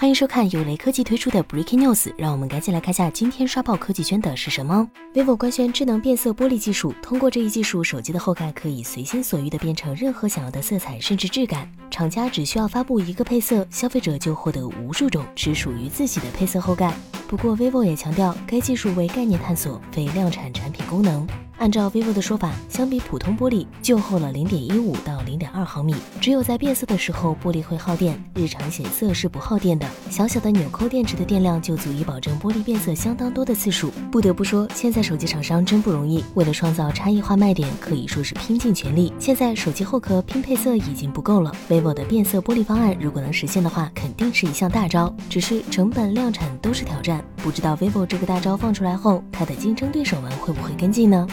欢迎收看由雷科技推出的 Breaking News，让我们赶紧来看下今天刷爆科技圈的是什么。vivo 官宣智能变色玻璃技术，通过这一技术，手机的后盖可以随心所欲的变成任何想要的色彩，甚至质感。厂家只需要发布一个配色，消费者就获得无数种只属于自己的配色后盖。不过，vivo 也强调，该技术为概念探索，非量产产品功能。按照 vivo 的说法，相比普通玻璃，就厚了零点一五到零点二毫米。只有在变色的时候，玻璃会耗电，日常显色是不耗电的。小小的纽扣电池的电量就足以保证玻璃变色相当多的次数。不得不说，现在手机厂商真不容易，为了创造差异化卖点，可以说是拼尽全力。现在手机后壳拼配色已经不够了，vivo 的变色玻璃方案如果能实现的话，肯定是一项大招。只是成本、量产都是挑战，不知道 vivo 这个大招放出来后，它的竞争对手们会不会跟进呢？